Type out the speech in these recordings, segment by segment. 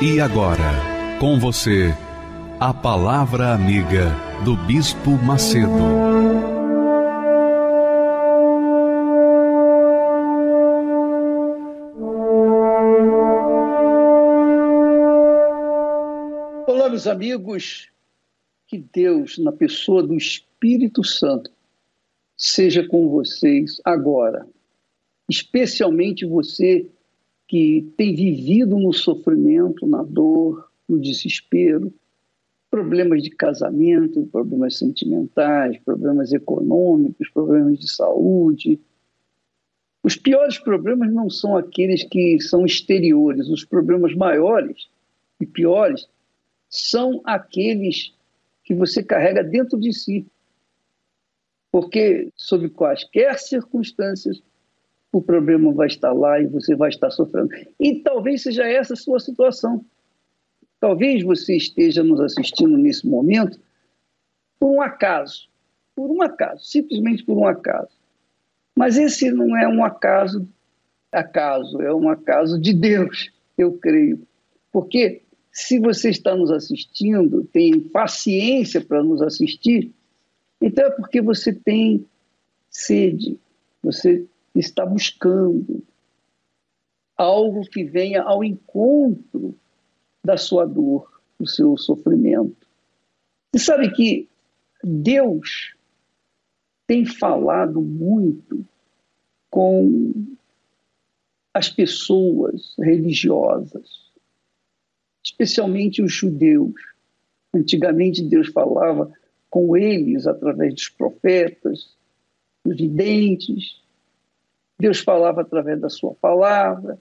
E agora, com você, a Palavra Amiga do Bispo Macedo. Olá, meus amigos. Que Deus, na pessoa do Espírito Santo, seja com vocês agora. Especialmente você que tem vivido no sofrimento, na dor, no desespero, problemas de casamento, problemas sentimentais, problemas econômicos, problemas de saúde. Os piores problemas não são aqueles que são exteriores, os problemas maiores e piores são aqueles que você carrega dentro de si. Porque, sob quaisquer circunstâncias, o problema vai estar lá e você vai estar sofrendo. E talvez seja essa a sua situação. Talvez você esteja nos assistindo nesse momento por um acaso, por um acaso, simplesmente por um acaso. Mas esse não é um acaso, acaso, é um acaso de Deus, eu creio. Porque se você está nos assistindo, tem paciência para nos assistir, então é porque você tem sede, você está buscando algo que venha ao encontro da sua dor, do seu sofrimento. E sabe que Deus tem falado muito com as pessoas religiosas, especialmente os judeus. Antigamente Deus falava com eles através dos profetas, dos videntes, Deus falava através da sua palavra.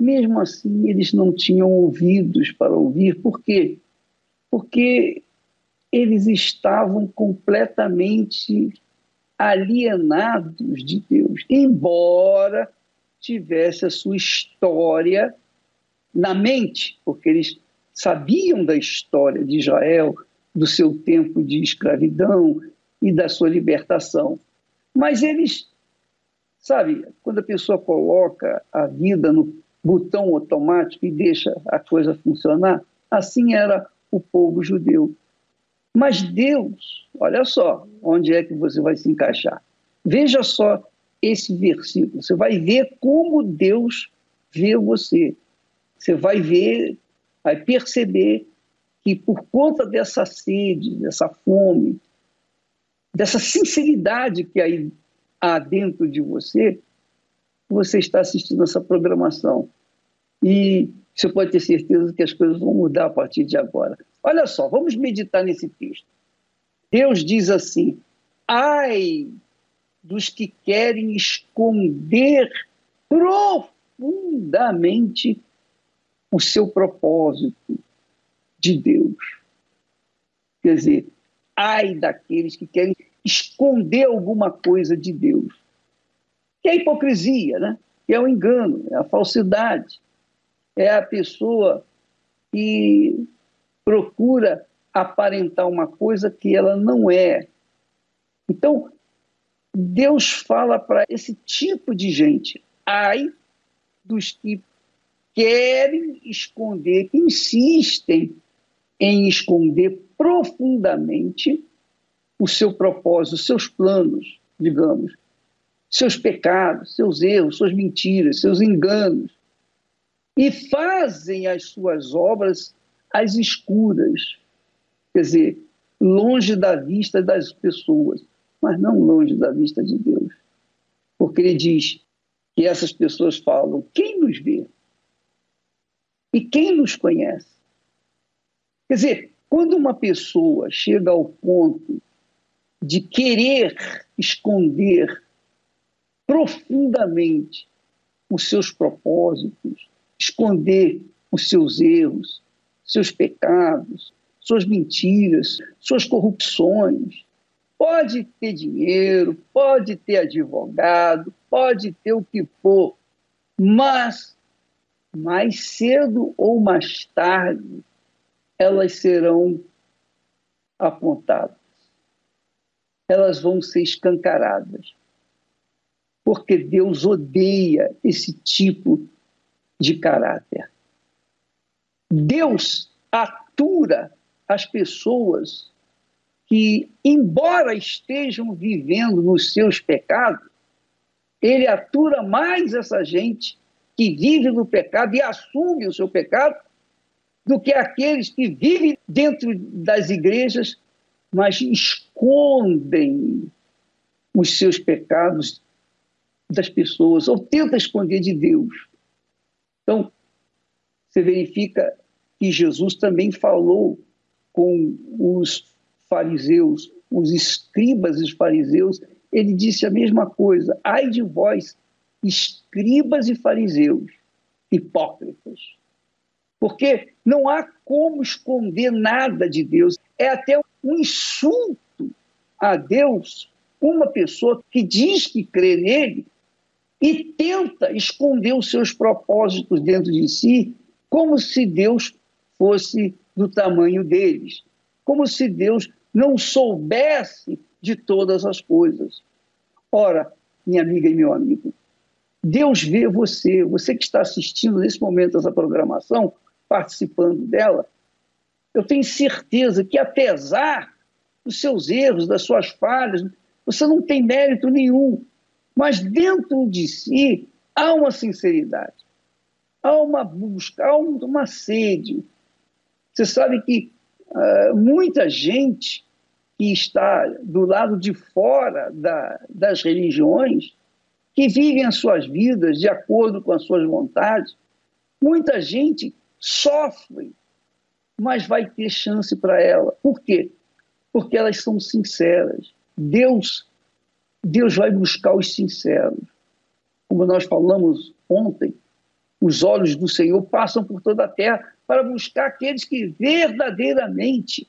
Mesmo assim, eles não tinham ouvidos para ouvir. Por quê? Porque eles estavam completamente alienados de Deus, embora tivesse a sua história na mente, porque eles sabiam da história de Israel, do seu tempo de escravidão e da sua libertação. Mas eles Sabe, quando a pessoa coloca a vida no botão automático e deixa a coisa funcionar, assim era o povo judeu. Mas Deus, olha só onde é que você vai se encaixar. Veja só esse versículo, você vai ver como Deus vê você. Você vai ver, vai perceber que por conta dessa sede, dessa fome, dessa sinceridade que aí há dentro de você, você está assistindo essa programação. E você pode ter certeza que as coisas vão mudar a partir de agora. Olha só, vamos meditar nesse texto. Deus diz assim: ai dos que querem esconder profundamente o seu propósito de Deus. Quer dizer, ai daqueles que querem esconder alguma coisa de Deus. Que é a hipocrisia, né? que é o engano, é a falsidade, é a pessoa que procura aparentar uma coisa que ela não é. Então, Deus fala para esse tipo de gente, ai dos que querem esconder, que insistem em esconder profundamente o seu propósito, os seus planos, digamos, seus pecados, seus erros, suas mentiras, seus enganos, e fazem as suas obras às escuras, quer dizer, longe da vista das pessoas, mas não longe da vista de Deus. Porque ele diz que essas pessoas falam: quem nos vê? E quem nos conhece? Quer dizer, quando uma pessoa chega ao ponto de querer esconder profundamente os seus propósitos, esconder os seus erros, seus pecados, suas mentiras, suas corrupções. Pode ter dinheiro, pode ter advogado, pode ter o que for, mas mais cedo ou mais tarde elas serão apontadas. Elas vão ser escancaradas. Porque Deus odeia esse tipo de caráter. Deus atura as pessoas que, embora estejam vivendo nos seus pecados, ele atura mais essa gente que vive no pecado e assume o seu pecado do que aqueles que vivem dentro das igrejas, mas escondem os seus pecados das pessoas ou tentam esconder de Deus. Então, você verifica que Jesus também falou com os fariseus, os escribas e os fariseus, ele disse a mesma coisa: ai de vós, escribas e fariseus, hipócritas. Porque não há como esconder nada de Deus. É até um insulto a Deus uma pessoa que diz que crê nele e tenta esconder os seus propósitos dentro de si, como se Deus fosse do tamanho deles, como se Deus não soubesse de todas as coisas. Ora, minha amiga e meu amigo, Deus vê você, você que está assistindo nesse momento essa programação, participando dela, eu tenho certeza que apesar dos seus erros, das suas falhas, você não tem mérito nenhum, mas dentro de si há uma sinceridade, há uma busca, há uma sede. Você sabe que uh, muita gente que está do lado de fora da, das religiões, que vivem as suas vidas de acordo com as suas vontades, muita gente sofre, mas vai ter chance para ela. Por quê? Porque elas são sinceras. Deus Deus vai buscar os sinceros. Como nós falamos ontem, os olhos do Senhor passam por toda a terra para buscar aqueles que verdadeiramente,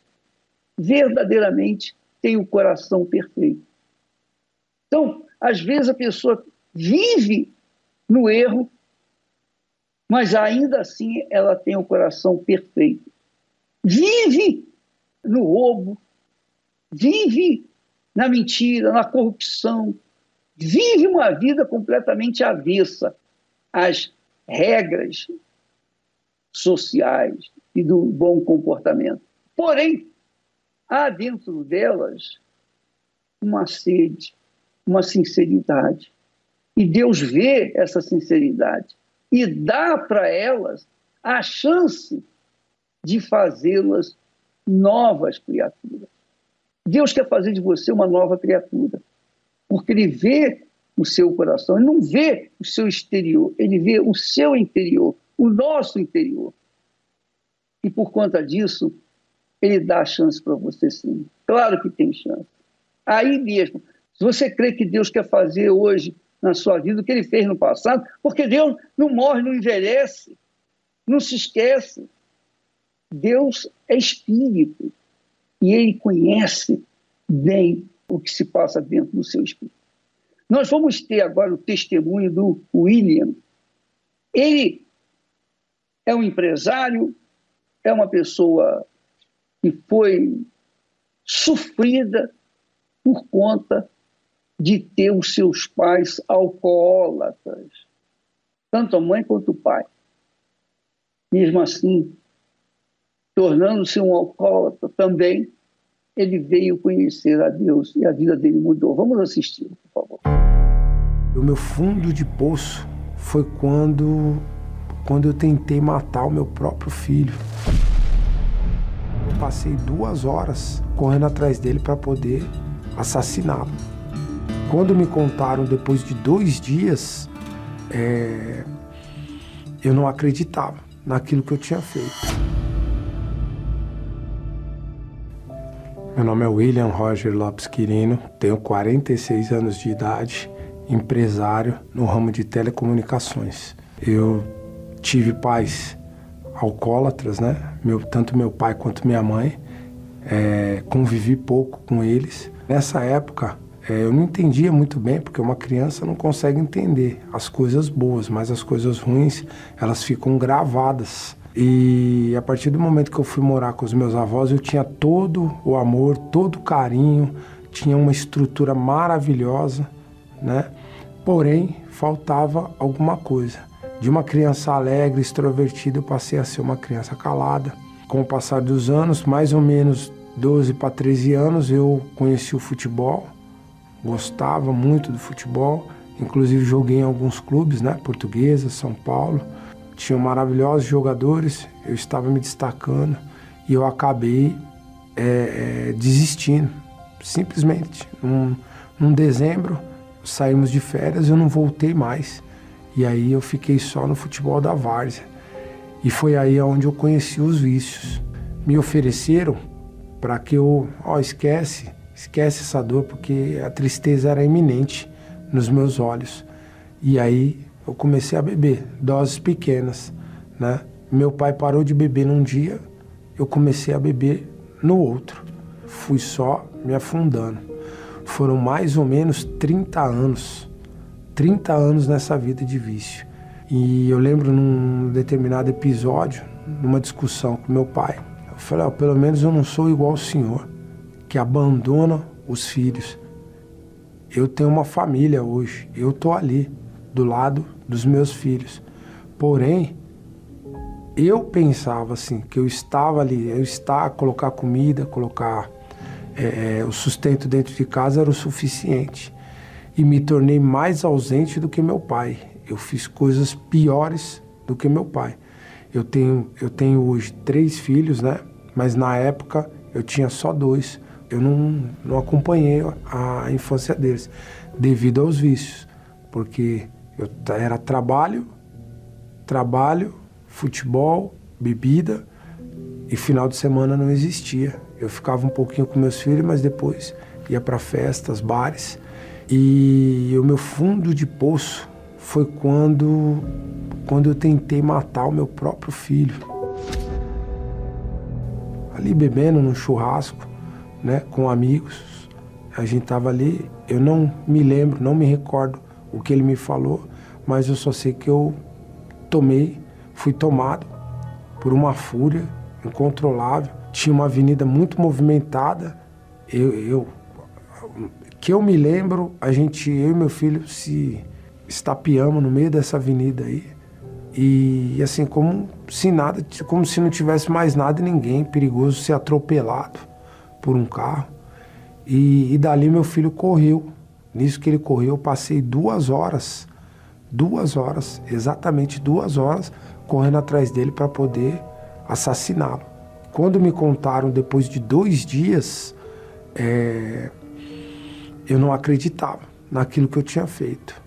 verdadeiramente têm o coração perfeito. Então, às vezes a pessoa vive no erro, mas ainda assim ela tem o coração perfeito. Vive no roubo, vive na mentira, na corrupção, vive uma vida completamente avessa às regras sociais e do bom comportamento. Porém, há dentro delas uma sede, uma sinceridade. E Deus vê essa sinceridade e dá para elas a chance de fazê-las novas criaturas. Deus quer fazer de você uma nova criatura, porque Ele vê o seu coração, Ele não vê o seu exterior, Ele vê o seu interior, o nosso interior. E por conta disso, Ele dá a chance para você sim. Claro que tem chance. Aí mesmo, se você crê que Deus quer fazer hoje na sua vida o que Ele fez no passado, porque Deus não morre, não envelhece, não se esquece. Deus é espírito e ele conhece bem o que se passa dentro do seu espírito. Nós vamos ter agora o testemunho do William. Ele é um empresário, é uma pessoa que foi sofrida por conta de ter os seus pais alcoólatras, tanto a mãe quanto o pai. Mesmo assim, tornando-se um alcoólatra também, ele veio conhecer a Deus e a vida dele mudou. Vamos assistir, por favor. O meu fundo de poço foi quando, quando eu tentei matar o meu próprio filho. Eu passei duas horas correndo atrás dele para poder assassiná-lo. Quando me contaram depois de dois dias, é, eu não acreditava naquilo que eu tinha feito. Meu nome é William Roger Lopes Quirino, tenho 46 anos de idade empresário no ramo de telecomunicações. Eu tive pais alcoólatras, né? Meu, tanto meu pai quanto minha mãe. É, convivi pouco com eles. Nessa época, é, eu não entendia muito bem, porque uma criança não consegue entender as coisas boas, mas as coisas ruins, elas ficam gravadas. E a partir do momento que eu fui morar com os meus avós, eu tinha todo o amor, todo o carinho, tinha uma estrutura maravilhosa, né? Porém, faltava alguma coisa. De uma criança alegre, extrovertida, eu passei a ser uma criança calada. Com o passar dos anos, mais ou menos 12 para 13 anos, eu conheci o futebol, gostava muito do futebol, inclusive joguei em alguns clubes, né? Portuguesa, São Paulo. Tinham maravilhosos jogadores, eu estava me destacando e eu acabei é, é, desistindo, simplesmente. Num, num dezembro, saímos de férias, eu não voltei mais. E aí eu fiquei só no futebol da várzea. E foi aí onde eu conheci os vícios. Me ofereceram para que eu, ó, esquece, esquece essa dor, porque a tristeza era iminente nos meus olhos. E aí eu comecei a beber, doses pequenas, né? Meu pai parou de beber num dia, eu comecei a beber no outro. Fui só me afundando. Foram mais ou menos 30 anos, 30 anos nessa vida de vício. E eu lembro num determinado episódio, numa discussão com meu pai, eu falei, oh, pelo menos eu não sou igual ao senhor, que abandona os filhos. Eu tenho uma família hoje, eu tô ali, do lado dos meus filhos. Porém, eu pensava assim, que eu estava ali, eu estar, colocar comida, colocar é, é, o sustento dentro de casa era o suficiente. E me tornei mais ausente do que meu pai. Eu fiz coisas piores do que meu pai. Eu tenho, eu tenho hoje três filhos, né? Mas na época eu tinha só dois. Eu não, não acompanhei a infância deles devido aos vícios, porque eu era trabalho, trabalho, futebol, bebida e final de semana não existia. Eu ficava um pouquinho com meus filhos, mas depois ia para festas, bares. E o meu fundo de poço foi quando quando eu tentei matar o meu próprio filho. Ali bebendo num churrasco, né, com amigos. A gente tava ali, eu não me lembro, não me recordo o que ele me falou, mas eu só sei que eu tomei, fui tomado por uma fúria incontrolável. Tinha uma avenida muito movimentada. Eu, eu que eu me lembro, a gente, eu e meu filho se estapeamos no meio dessa avenida aí. E assim, como se nada, como se não tivesse mais nada e ninguém, perigoso ser atropelado por um carro. E, e dali meu filho correu. Nisso que ele correu, eu passei duas horas duas horas, exatamente duas horas, correndo atrás dele para poder assassiná-lo. Quando me contaram depois de dois dias, é, eu não acreditava naquilo que eu tinha feito.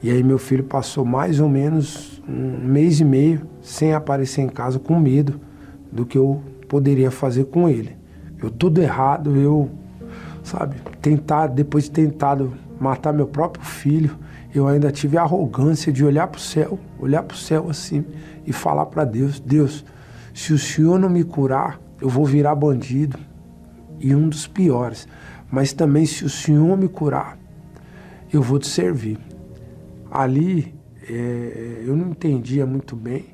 E aí meu filho passou mais ou menos um mês e meio sem aparecer em casa com medo do que eu poderia fazer com ele. Eu tudo errado, eu, sabe, tentar, depois de tentado matar meu próprio filho, eu ainda tive a arrogância de olhar para o céu, olhar para o céu assim e falar para Deus: Deus, se o Senhor não me curar, eu vou virar bandido e um dos piores. Mas também, se o Senhor me curar, eu vou te servir. Ali é, eu não entendia muito bem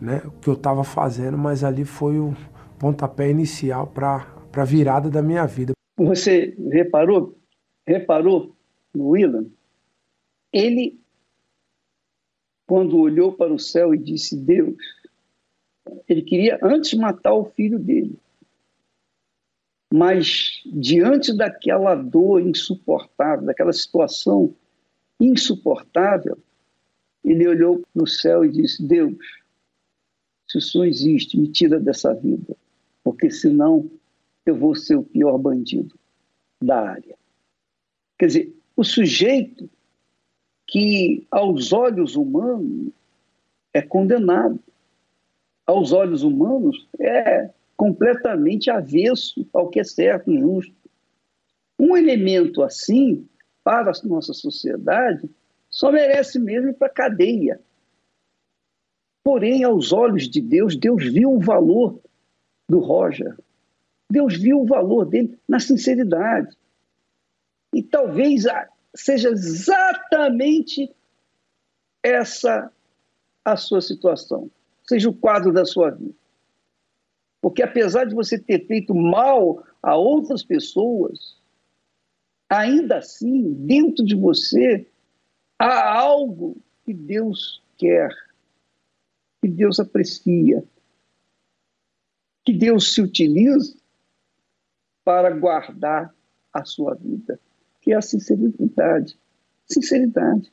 né, o que eu estava fazendo, mas ali foi o pontapé inicial para a virada da minha vida. Você reparou, reparou no Willan ele, quando olhou para o céu e disse Deus, ele queria antes matar o filho dele. Mas diante daquela dor insuportável, daquela situação insuportável, ele olhou para o céu e disse: Deus, se o Senhor existe, me tira dessa vida, porque senão eu vou ser o pior bandido da área. Quer dizer, o sujeito que aos olhos humanos é condenado. Aos olhos humanos é completamente avesso ao que é certo e justo. Um elemento assim para a nossa sociedade, só merece mesmo ir para a cadeia. Porém, aos olhos de Deus, Deus viu o valor do Roger. Deus viu o valor dele na sinceridade. E talvez seja exatamente essa a sua situação, seja o quadro da sua vida. Porque apesar de você ter feito mal a outras pessoas, ainda assim, dentro de você, há algo que Deus quer, que Deus aprecia, que Deus se utiliza para guardar a sua vida, que é a sinceridade. Sinceridade.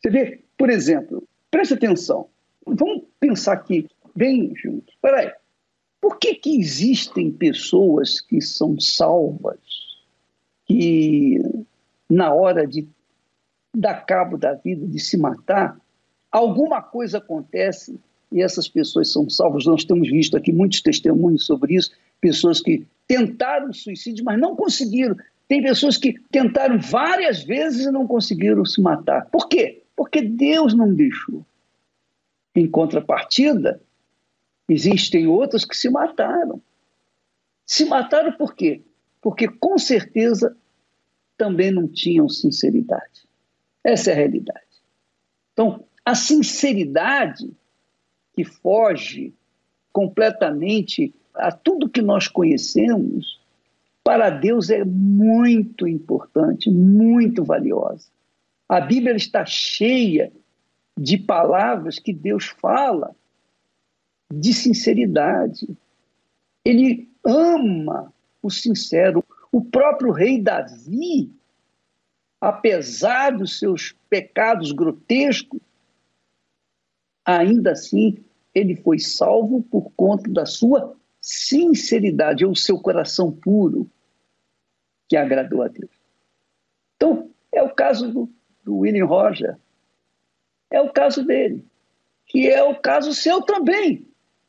Você vê, por exemplo, preste atenção, vamos pensar aqui, bem juntos. Espera aí, por que, que existem pessoas que são salvas, que na hora de dar cabo da vida, de se matar, alguma coisa acontece e essas pessoas são salvas? Nós temos visto aqui muitos testemunhos sobre isso, pessoas que tentaram suicídio, mas não conseguiram. Tem pessoas que tentaram várias vezes e não conseguiram se matar. Por quê? Porque Deus não deixou. Em contrapartida, existem outras que se mataram. Se mataram por quê? Porque com certeza também não tinham sinceridade. Essa é a realidade. Então, a sinceridade que foge completamente a tudo que nós conhecemos, para Deus é muito importante, muito valiosa. A Bíblia está cheia de palavras que Deus fala de sinceridade. Ele ama o sincero. O próprio rei Davi, apesar dos seus pecados grotescos, ainda assim ele foi salvo por conta da sua sinceridade, ou seu coração puro, que agradou a Deus. Então, é o caso do, do William Roger, é o caso dele, que é o caso seu também.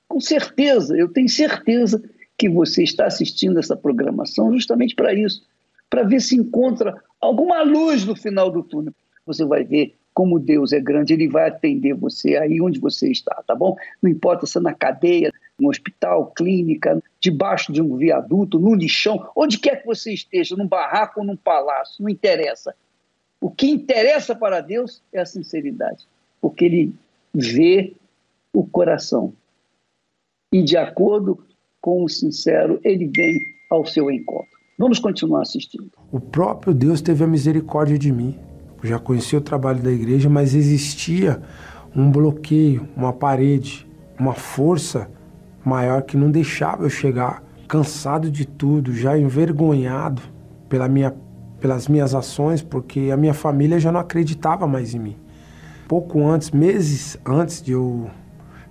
Com certeza, eu tenho certeza que você está assistindo essa programação justamente para isso, para ver se encontra alguma luz no final do túnel. Você vai ver como Deus é grande, ele vai atender você aí onde você está, tá bom? Não importa se é na cadeia, no hospital, clínica, debaixo de um viaduto, no lixão, onde quer que você esteja, num barraco ou num palácio, não interessa. O que interessa para Deus é a sinceridade, porque ele vê o coração e, de acordo com o sincero, ele vem ao seu encontro. Vamos continuar assistindo. O próprio Deus teve a misericórdia de mim. Já conhecia o trabalho da igreja, mas existia um bloqueio, uma parede, uma força maior que não deixava eu chegar cansado de tudo, já envergonhado pela minha, pelas minhas ações, porque a minha família já não acreditava mais em mim. Pouco antes, meses antes de eu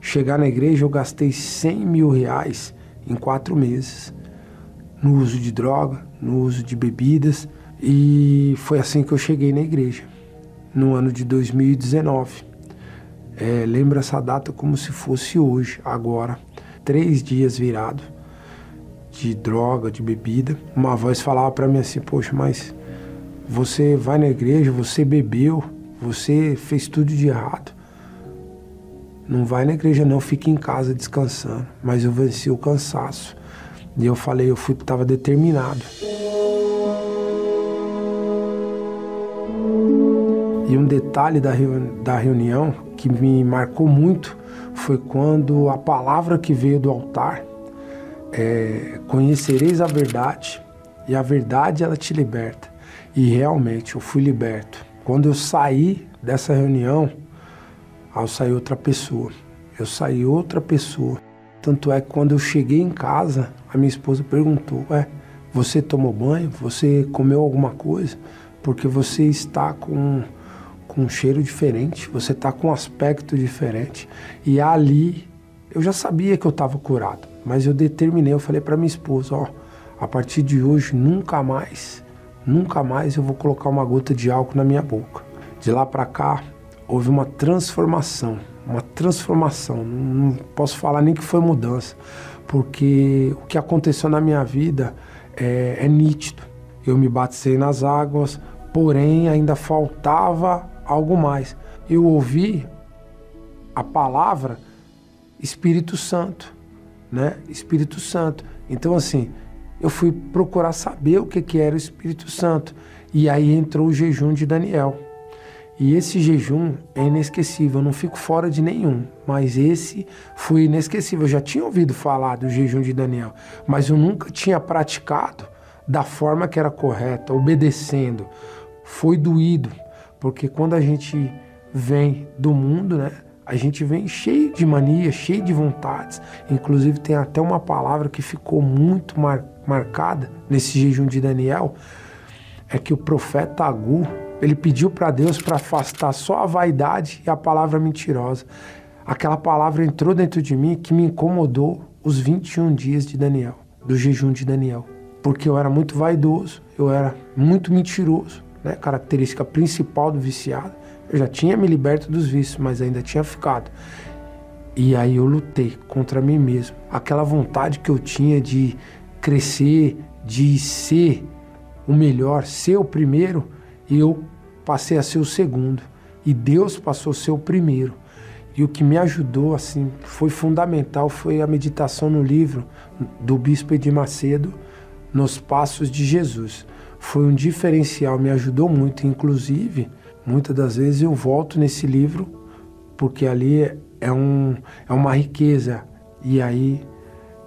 chegar na igreja, eu gastei 100 mil reais em quatro meses no uso de droga, no uso de bebidas, e foi assim que eu cheguei na igreja, no ano de 2019. É, lembro essa data como se fosse hoje, agora, três dias virado de droga, de bebida. Uma voz falava para mim assim: Poxa, mas você vai na igreja, você bebeu, você fez tudo de errado. Não vai na igreja não, fique em casa descansando. Mas eu venci o cansaço. E eu falei, eu fui, estava determinado. E um detalhe da, da reunião que me marcou muito foi quando a palavra que veio do altar é, conhecereis a verdade e a verdade ela te liberta. E realmente eu fui liberto. Quando eu saí dessa reunião, ao sair outra pessoa. Eu saí outra pessoa. Tanto é que quando eu cheguei em casa, a minha esposa perguntou: Ué, você tomou banho? Você comeu alguma coisa? Porque você está com, com um cheiro diferente, você está com um aspecto diferente. E ali eu já sabia que eu estava curado, mas eu determinei, eu falei para minha esposa: Ó, a partir de hoje, nunca mais, nunca mais eu vou colocar uma gota de álcool na minha boca. De lá para cá, houve uma transformação, uma transformação. Não posso falar nem que foi mudança, porque o que aconteceu na minha vida é, é nítido. Eu me batizei nas águas, porém ainda faltava algo mais. Eu ouvi a palavra Espírito Santo, né? Espírito Santo. Então assim, eu fui procurar saber o que que era o Espírito Santo e aí entrou o jejum de Daniel. E esse jejum é inesquecível, eu não fico fora de nenhum, mas esse foi inesquecível. Eu já tinha ouvido falar do jejum de Daniel, mas eu nunca tinha praticado da forma que era correta, obedecendo. Foi doído, porque quando a gente vem do mundo, né, a gente vem cheio de manias, cheio de vontades. Inclusive tem até uma palavra que ficou muito mar marcada nesse jejum de Daniel, é que o profeta Agu, ele pediu para Deus para afastar só a vaidade e a palavra mentirosa. Aquela palavra entrou dentro de mim que me incomodou os 21 dias de Daniel, do jejum de Daniel. Porque eu era muito vaidoso, eu era muito mentiroso, né? característica principal do viciado. Eu já tinha me liberto dos vícios, mas ainda tinha ficado. E aí eu lutei contra mim mesmo. Aquela vontade que eu tinha de crescer, de ser o melhor, ser o primeiro, eu passei a ser o segundo e Deus passou a ser o primeiro. E o que me ajudou assim, foi fundamental, foi a meditação no livro do bispo Edir Macedo, Nos Passos de Jesus. Foi um diferencial, me ajudou muito, inclusive, muitas das vezes eu volto nesse livro porque ali é, um, é uma riqueza. E aí,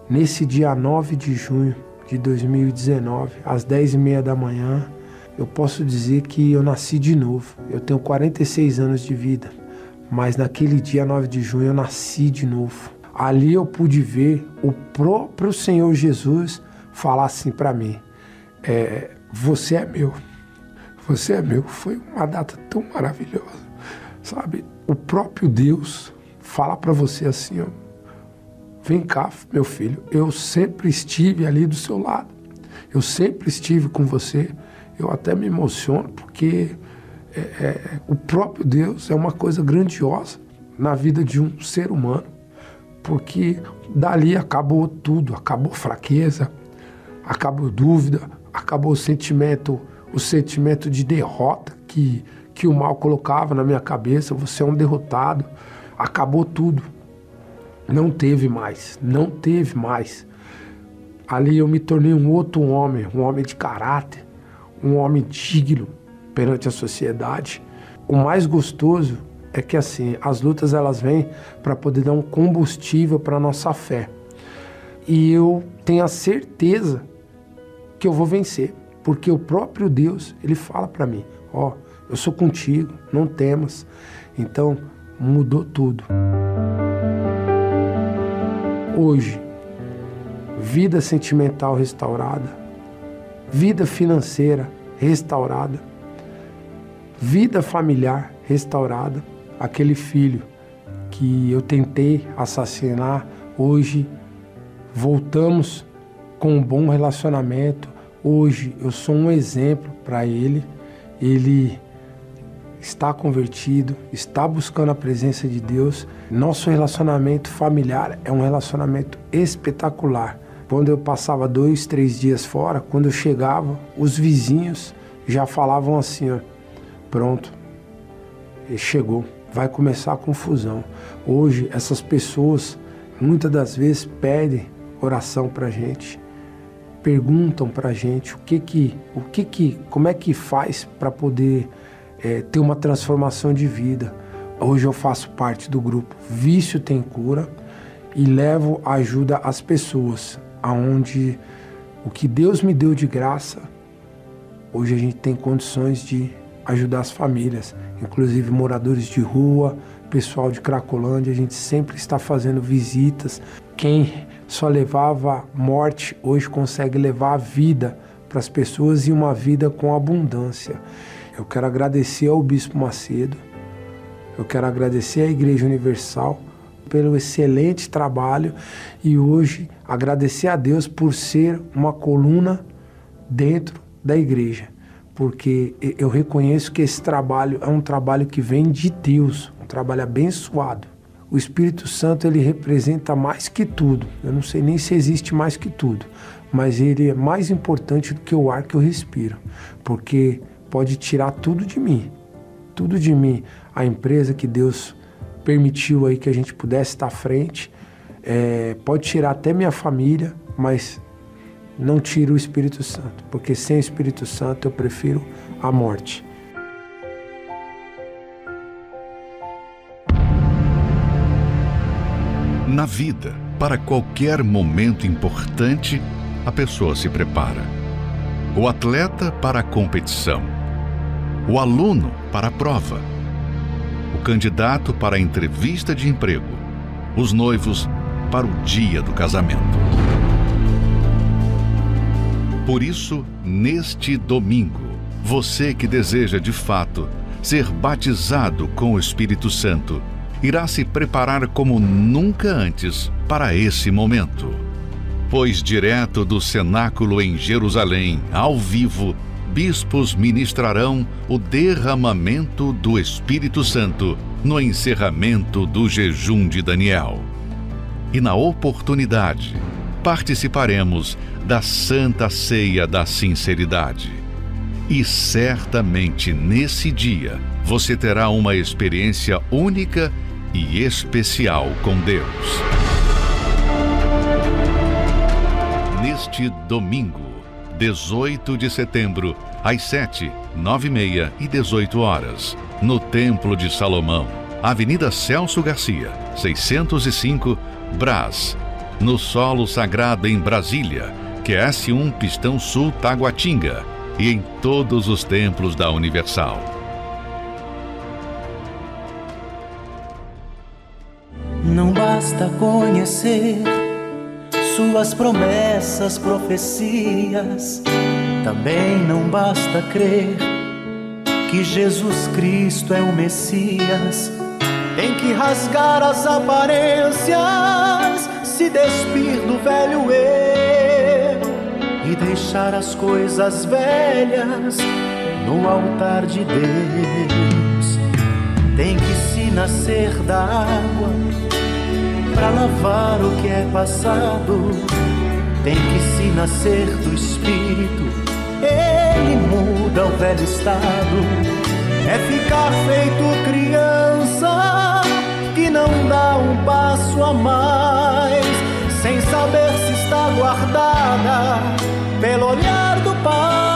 nesse dia 9 de junho de 2019, às 10h30 da manhã, eu posso dizer que eu nasci de novo. Eu tenho 46 anos de vida, mas naquele dia 9 de junho eu nasci de novo. Ali eu pude ver o próprio Senhor Jesus falar assim para mim: é, Você é meu, você é meu. Foi uma data tão maravilhosa, sabe? O próprio Deus fala para você assim: ó, Vem cá, meu filho, eu sempre estive ali do seu lado, eu sempre estive com você. Eu até me emociono porque é, é, o próprio Deus é uma coisa grandiosa na vida de um ser humano, porque dali acabou tudo, acabou fraqueza, acabou dúvida, acabou o sentimento, o sentimento de derrota que, que o mal colocava na minha cabeça, você é um derrotado, acabou tudo. Não teve mais, não teve mais. Ali eu me tornei um outro homem, um homem de caráter, um homem digno perante a sociedade. O mais gostoso é que assim, as lutas elas vêm para poder dar um combustível para nossa fé. E eu tenho a certeza que eu vou vencer, porque o próprio Deus, ele fala para mim, ó, oh, eu sou contigo, não temas. Então, mudou tudo. Hoje, vida sentimental restaurada, vida financeira restaurada, vida familiar restaurada. Aquele filho que eu tentei assassinar, hoje voltamos com um bom relacionamento. Hoje eu sou um exemplo para ele. Ele está convertido, está buscando a presença de Deus. Nosso relacionamento familiar é um relacionamento espetacular. Quando eu passava dois, três dias fora, quando eu chegava, os vizinhos já falavam assim: ó, pronto, chegou, vai começar a confusão. Hoje, essas pessoas muitas das vezes pedem oração para gente, perguntam para gente o que que, o que que, como é que faz para poder é, ter uma transformação de vida. Hoje eu faço parte do grupo Vício Tem Cura e levo ajuda às pessoas aonde o que Deus me deu de graça, hoje a gente tem condições de ajudar as famílias, inclusive moradores de rua, pessoal de Cracolândia, a gente sempre está fazendo visitas. Quem só levava morte hoje consegue levar a vida para as pessoas e uma vida com abundância. Eu quero agradecer ao Bispo Macedo, eu quero agradecer à Igreja Universal pelo excelente trabalho e hoje agradecer a Deus por ser uma coluna dentro da igreja, porque eu reconheço que esse trabalho é um trabalho que vem de Deus, um trabalho abençoado. O Espírito Santo ele representa mais que tudo. Eu não sei nem se existe mais que tudo, mas ele é mais importante do que o ar que eu respiro, porque pode tirar tudo de mim. Tudo de mim. A empresa que Deus permitiu aí que a gente pudesse estar à frente. É, pode tirar até minha família, mas não tira o Espírito Santo, porque sem o Espírito Santo eu prefiro a morte. Na vida, para qualquer momento importante, a pessoa se prepara. O atleta para a competição, o aluno para a prova, o candidato para a entrevista de emprego, os noivos para o dia do casamento. Por isso, neste domingo, você que deseja de fato ser batizado com o Espírito Santo, irá se preparar como nunca antes para esse momento. Pois direto do cenáculo em Jerusalém, ao vivo, bispos ministrarão o derramamento do Espírito Santo no encerramento do jejum de Daniel. E na oportunidade, participaremos da Santa Ceia da Sinceridade. E certamente nesse dia você terá uma experiência única especial com Deus. Neste domingo, 18 de setembro, às 7, 9 e meia e 18 horas, no Templo de Salomão, Avenida Celso Garcia, 605, Brás, no Solo Sagrado em Brasília, QS1 Pistão Sul Taguatinga e em todos os templos da Universal. Basta conhecer suas promessas, profecias, também não basta crer que Jesus Cristo é o Messias. Tem que rasgar as aparências, se despir do velho eu e deixar as coisas velhas no altar de Deus. Tem que se nascer da água para lavar o que é passado. Tem que se nascer do Espírito, ele muda o velho estado. É ficar feito criança que não dá um passo a mais, sem saber se está guardada pelo olhar do Pai.